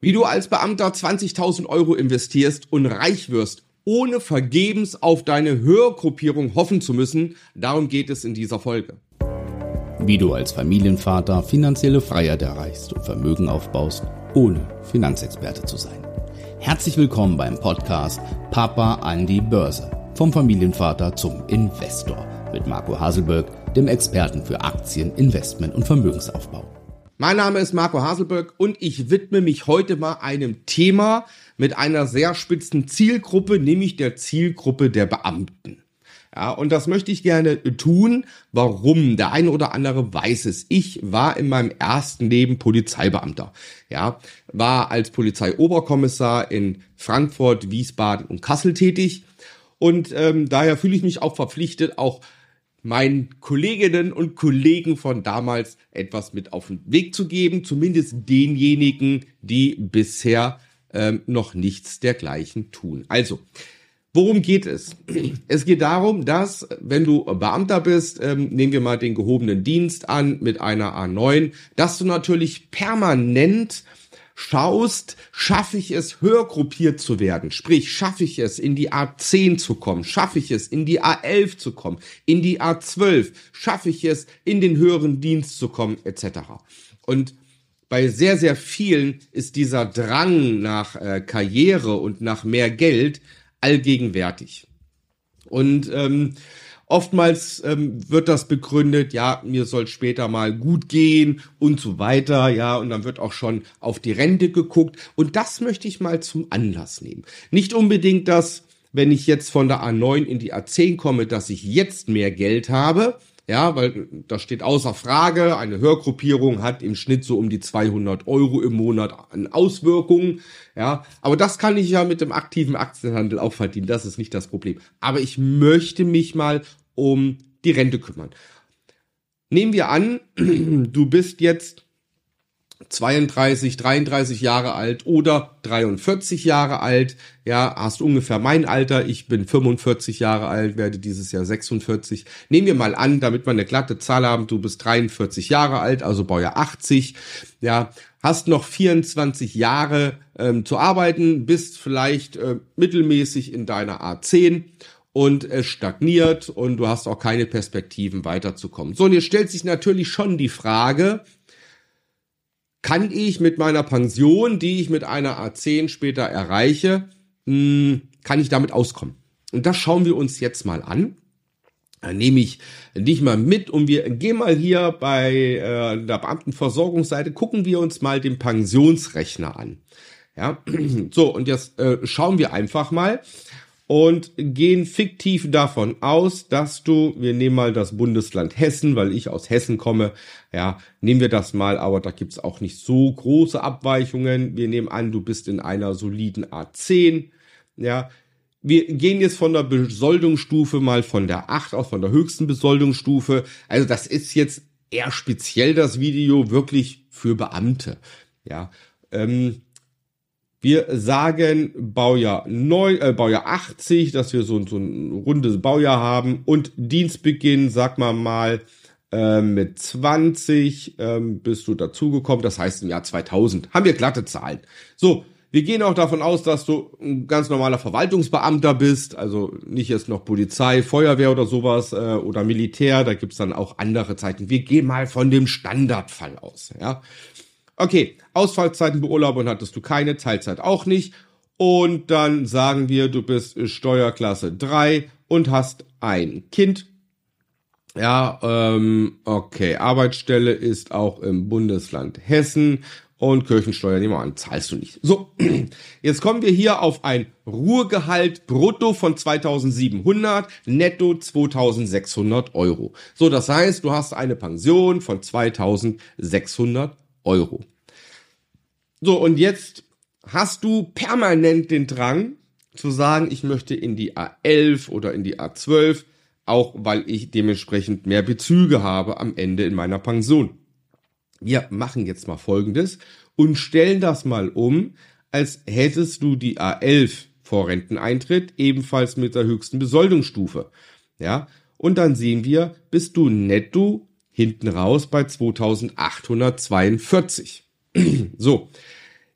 Wie du als Beamter 20.000 Euro investierst und reich wirst, ohne vergebens auf deine Hörgruppierung hoffen zu müssen, darum geht es in dieser Folge. Wie du als Familienvater finanzielle Freiheit erreichst und Vermögen aufbaust, ohne Finanzexperte zu sein. Herzlich willkommen beim Podcast Papa an die Börse. Vom Familienvater zum Investor mit Marco Haselberg, dem Experten für Aktien, Investment und Vermögensaufbau. Mein Name ist Marco Haselberg und ich widme mich heute mal einem Thema mit einer sehr spitzen Zielgruppe, nämlich der Zielgruppe der Beamten. Ja, und das möchte ich gerne tun. Warum? Der eine oder andere weiß es. Ich war in meinem ersten Leben Polizeibeamter. Ja, war als Polizeioberkommissar in Frankfurt, Wiesbaden und Kassel tätig. Und ähm, daher fühle ich mich auch verpflichtet, auch meinen Kolleginnen und Kollegen von damals etwas mit auf den Weg zu geben, zumindest denjenigen, die bisher ähm, noch nichts dergleichen tun. Also, worum geht es? Es geht darum, dass, wenn du Beamter bist, ähm, nehmen wir mal den gehobenen Dienst an mit einer A9, dass du natürlich permanent schaust, schaffe ich es, höher gruppiert zu werden. Sprich, schaffe ich es, in die A10 zu kommen, schaffe ich es, in die A11 zu kommen, in die A12, schaffe ich es, in den höheren Dienst zu kommen, etc. Und bei sehr, sehr vielen ist dieser Drang nach äh, Karriere und nach mehr Geld allgegenwärtig. Und ähm, Oftmals ähm, wird das begründet, ja, mir soll später mal gut gehen und so weiter, ja, und dann wird auch schon auf die Rente geguckt. Und das möchte ich mal zum Anlass nehmen. Nicht unbedingt das, wenn ich jetzt von der A9 in die A10 komme, dass ich jetzt mehr Geld habe, ja, weil das steht außer Frage. Eine Hörgruppierung hat im Schnitt so um die 200 Euro im Monat an Auswirkungen. Ja, aber das kann ich ja mit dem aktiven Aktienhandel auch verdienen. Das ist nicht das Problem. Aber ich möchte mich mal um die Rente kümmern. Nehmen wir an, du bist jetzt 32, 33 Jahre alt oder 43 Jahre alt, ja, hast ungefähr mein Alter, ich bin 45 Jahre alt, werde dieses Jahr 46. Nehmen wir mal an, damit wir eine glatte Zahl haben, du bist 43 Jahre alt, also Baujahr 80, ja, hast noch 24 Jahre ähm, zu arbeiten, bist vielleicht äh, mittelmäßig in deiner A10 und es stagniert und du hast auch keine Perspektiven weiterzukommen. So, und jetzt stellt sich natürlich schon die Frage, kann ich mit meiner Pension, die ich mit einer A10 später erreiche, hm, kann ich damit auskommen? Und das schauen wir uns jetzt mal an. Dann nehme ich dich mal mit und wir gehen mal hier bei äh, der Beamtenversorgungsseite, gucken wir uns mal den Pensionsrechner an. Ja, so und jetzt äh, schauen wir einfach mal und gehen fiktiv davon aus, dass du, wir nehmen mal das Bundesland Hessen, weil ich aus Hessen komme, ja, nehmen wir das mal, aber da gibt's auch nicht so große Abweichungen. Wir nehmen an, du bist in einer soliden A10, ja. Wir gehen jetzt von der Besoldungsstufe mal von der 8 aus, von der höchsten Besoldungsstufe. Also das ist jetzt eher speziell das Video wirklich für Beamte, ja. Ähm, wir sagen Baujahr 9, äh, Baujahr 80, dass wir so, so ein rundes Baujahr haben und Dienstbeginn, sag mal mal, äh, mit 20 ähm, bist du dazugekommen, das heißt im Jahr 2000. Haben wir glatte Zahlen. So, wir gehen auch davon aus, dass du ein ganz normaler Verwaltungsbeamter bist, also nicht jetzt noch Polizei, Feuerwehr oder sowas äh, oder Militär, da gibt's dann auch andere Zeiten. Wir gehen mal von dem Standardfall aus, ja. Okay, Ausfallzeiten beurlauben hattest du keine, Teilzeit auch nicht. Und dann sagen wir, du bist Steuerklasse 3 und hast ein Kind. Ja, ähm, okay, Arbeitsstelle ist auch im Bundesland Hessen und Kirchensteuer nehmen wir an, zahlst du nicht. So, jetzt kommen wir hier auf ein Ruhegehalt brutto von 2700, netto 2600 Euro. So, das heißt, du hast eine Pension von 2600 Euro. So, und jetzt hast du permanent den Drang zu sagen, ich möchte in die A11 oder in die A12, auch weil ich dementsprechend mehr Bezüge habe am Ende in meiner Pension. Wir machen jetzt mal Folgendes und stellen das mal um, als hättest du die A11 vor Renteneintritt, ebenfalls mit der höchsten Besoldungsstufe. Ja, und dann sehen wir, bist du netto hinten raus bei 2842. so,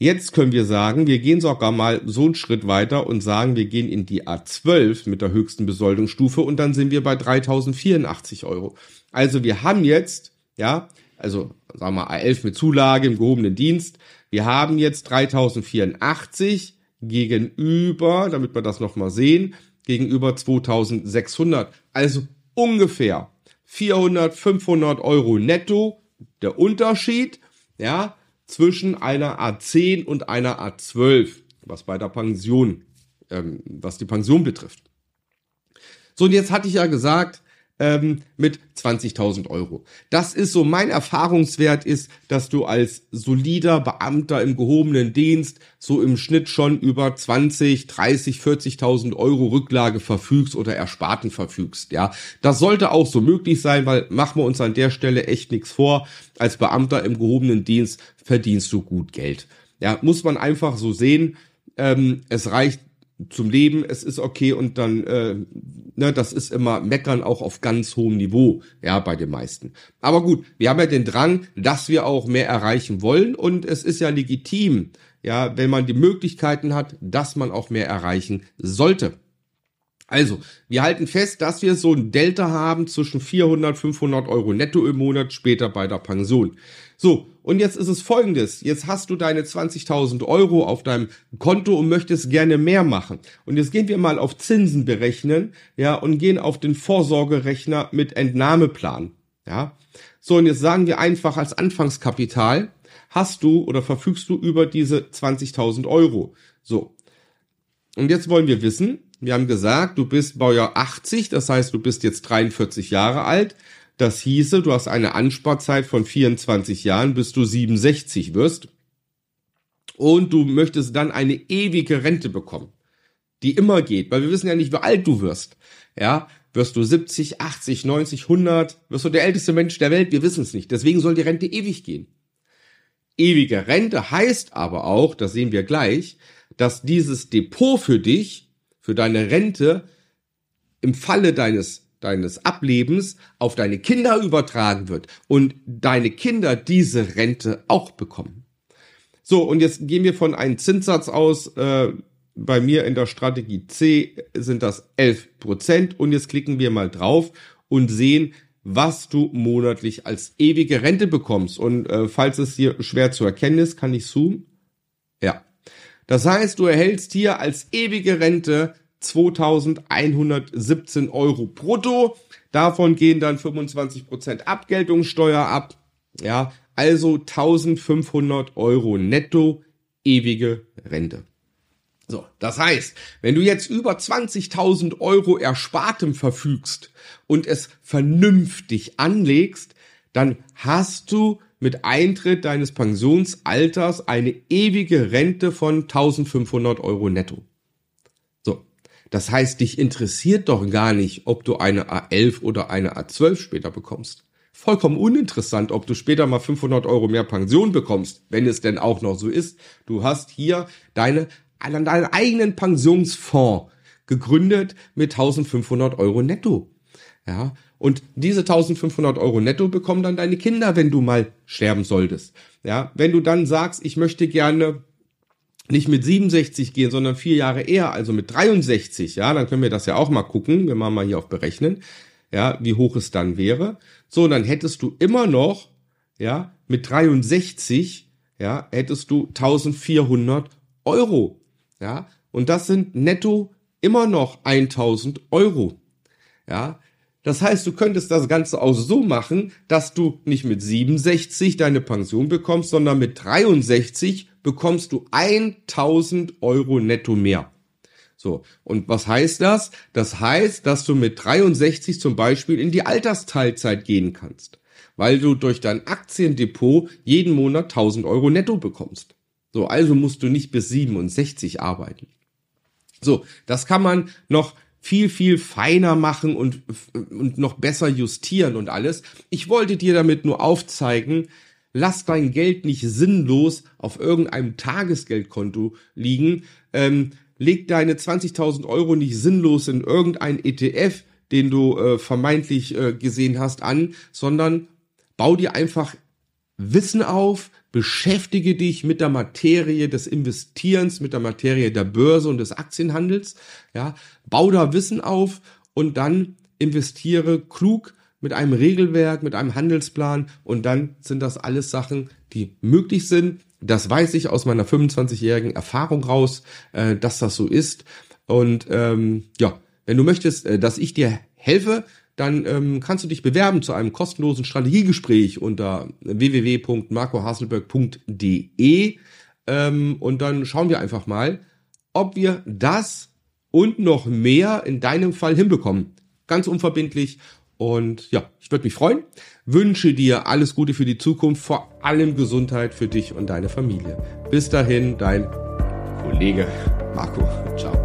Jetzt können wir sagen, wir gehen sogar mal so einen Schritt weiter und sagen, wir gehen in die A12 mit der höchsten Besoldungsstufe und dann sind wir bei 3084 Euro. Also wir haben jetzt, ja, also sagen wir A11 mit Zulage im gehobenen Dienst, wir haben jetzt 3084 gegenüber, damit wir das nochmal sehen, gegenüber 2600. Also ungefähr 400, 500 Euro netto der Unterschied, ja, zwischen einer A10 und einer A12, was bei der Pension, ähm, was die Pension betrifft. So, und jetzt hatte ich ja gesagt, ähm, mit 20.000 Euro. Das ist so mein Erfahrungswert ist, dass du als solider Beamter im gehobenen Dienst so im Schnitt schon über 20, 30, 40.000 Euro Rücklage verfügst oder Ersparten verfügst. Ja, das sollte auch so möglich sein, weil machen wir uns an der Stelle echt nichts vor. Als Beamter im gehobenen Dienst verdienst du gut Geld. Ja, muss man einfach so sehen. Ähm, es reicht zum Leben, es ist okay und dann, äh, ne, das ist immer Meckern auch auf ganz hohem Niveau, ja, bei den meisten. Aber gut, wir haben ja den Drang, dass wir auch mehr erreichen wollen und es ist ja legitim, ja, wenn man die Möglichkeiten hat, dass man auch mehr erreichen sollte. Also, wir halten fest, dass wir so ein Delta haben zwischen 400, 500 Euro netto im Monat später bei der Pension. So, und jetzt ist es folgendes. Jetzt hast du deine 20.000 Euro auf deinem Konto und möchtest gerne mehr machen. Und jetzt gehen wir mal auf Zinsen berechnen, ja, und gehen auf den Vorsorgerechner mit Entnahmeplan, ja. So, und jetzt sagen wir einfach als Anfangskapital hast du oder verfügst du über diese 20.000 Euro. So. Und jetzt wollen wir wissen, wir haben gesagt, du bist Baujahr 80, das heißt, du bist jetzt 43 Jahre alt. Das hieße, du hast eine Ansparzeit von 24 Jahren, bis du 67 wirst. Und du möchtest dann eine ewige Rente bekommen, die immer geht, weil wir wissen ja nicht, wie alt du wirst. Ja, wirst du 70, 80, 90, 100, wirst du der älteste Mensch der Welt? Wir wissen es nicht. Deswegen soll die Rente ewig gehen. Ewige Rente heißt aber auch, das sehen wir gleich, dass dieses Depot für dich für deine Rente im Falle deines deines Ablebens auf deine Kinder übertragen wird und deine Kinder diese Rente auch bekommen. So, und jetzt gehen wir von einem Zinssatz aus, äh, bei mir in der Strategie C sind das 11 Prozent und jetzt klicken wir mal drauf und sehen, was du monatlich als ewige Rente bekommst. Und äh, falls es hier schwer zu erkennen ist, kann ich zoomen. Ja, das heißt, du erhältst hier als ewige Rente 2117 Euro brutto. Davon gehen dann 25% Abgeltungssteuer ab. Ja, also 1500 Euro netto ewige Rente. So, das heißt, wenn du jetzt über 20.000 Euro Erspartem verfügst und es vernünftig anlegst, dann hast du mit Eintritt deines Pensionsalters eine ewige Rente von 1500 Euro netto. Das heißt, dich interessiert doch gar nicht, ob du eine A11 oder eine A12 später bekommst. Vollkommen uninteressant, ob du später mal 500 Euro mehr Pension bekommst, wenn es denn auch noch so ist. Du hast hier deine, deinen eigenen Pensionsfonds gegründet mit 1500 Euro netto. Ja, und diese 1500 Euro netto bekommen dann deine Kinder, wenn du mal sterben solltest. Ja, wenn du dann sagst, ich möchte gerne nicht mit 67 gehen, sondern vier Jahre eher, also mit 63, ja, dann können wir das ja auch mal gucken. Wir machen mal hier auf berechnen, ja, wie hoch es dann wäre. So, dann hättest du immer noch, ja, mit 63, ja, hättest du 1400 Euro, ja, und das sind netto immer noch 1000 Euro, ja. Das heißt, du könntest das Ganze auch so machen, dass du nicht mit 67 deine Pension bekommst, sondern mit 63 bekommst du 1000 Euro netto mehr. So, und was heißt das? Das heißt, dass du mit 63 zum Beispiel in die Altersteilzeit gehen kannst, weil du durch dein Aktiendepot jeden Monat 1000 Euro netto bekommst. So, also musst du nicht bis 67 arbeiten. So, das kann man noch viel, viel feiner machen und, und noch besser justieren und alles. Ich wollte dir damit nur aufzeigen, lass dein Geld nicht sinnlos auf irgendeinem Tagesgeldkonto liegen. Ähm, leg deine 20.000 Euro nicht sinnlos in irgendein ETF, den du äh, vermeintlich äh, gesehen hast, an, sondern bau dir einfach Wissen auf, beschäftige dich mit der Materie des Investierens, mit der Materie der Börse und des Aktienhandels, ja, bau da Wissen auf und dann investiere klug mit einem Regelwerk, mit einem Handelsplan und dann sind das alles Sachen, die möglich sind. Das weiß ich aus meiner 25-jährigen Erfahrung raus, äh, dass das so ist. Und ähm, ja, wenn du möchtest, äh, dass ich dir helfe, dann ähm, kannst du dich bewerben zu einem kostenlosen Strategiegespräch unter www.marcohaselberg.de ähm, und dann schauen wir einfach mal, ob wir das und noch mehr in deinem Fall hinbekommen. Ganz unverbindlich. Und ja, ich würde mich freuen. Wünsche dir alles Gute für die Zukunft, vor allem Gesundheit für dich und deine Familie. Bis dahin, dein Kollege Marco. Ciao.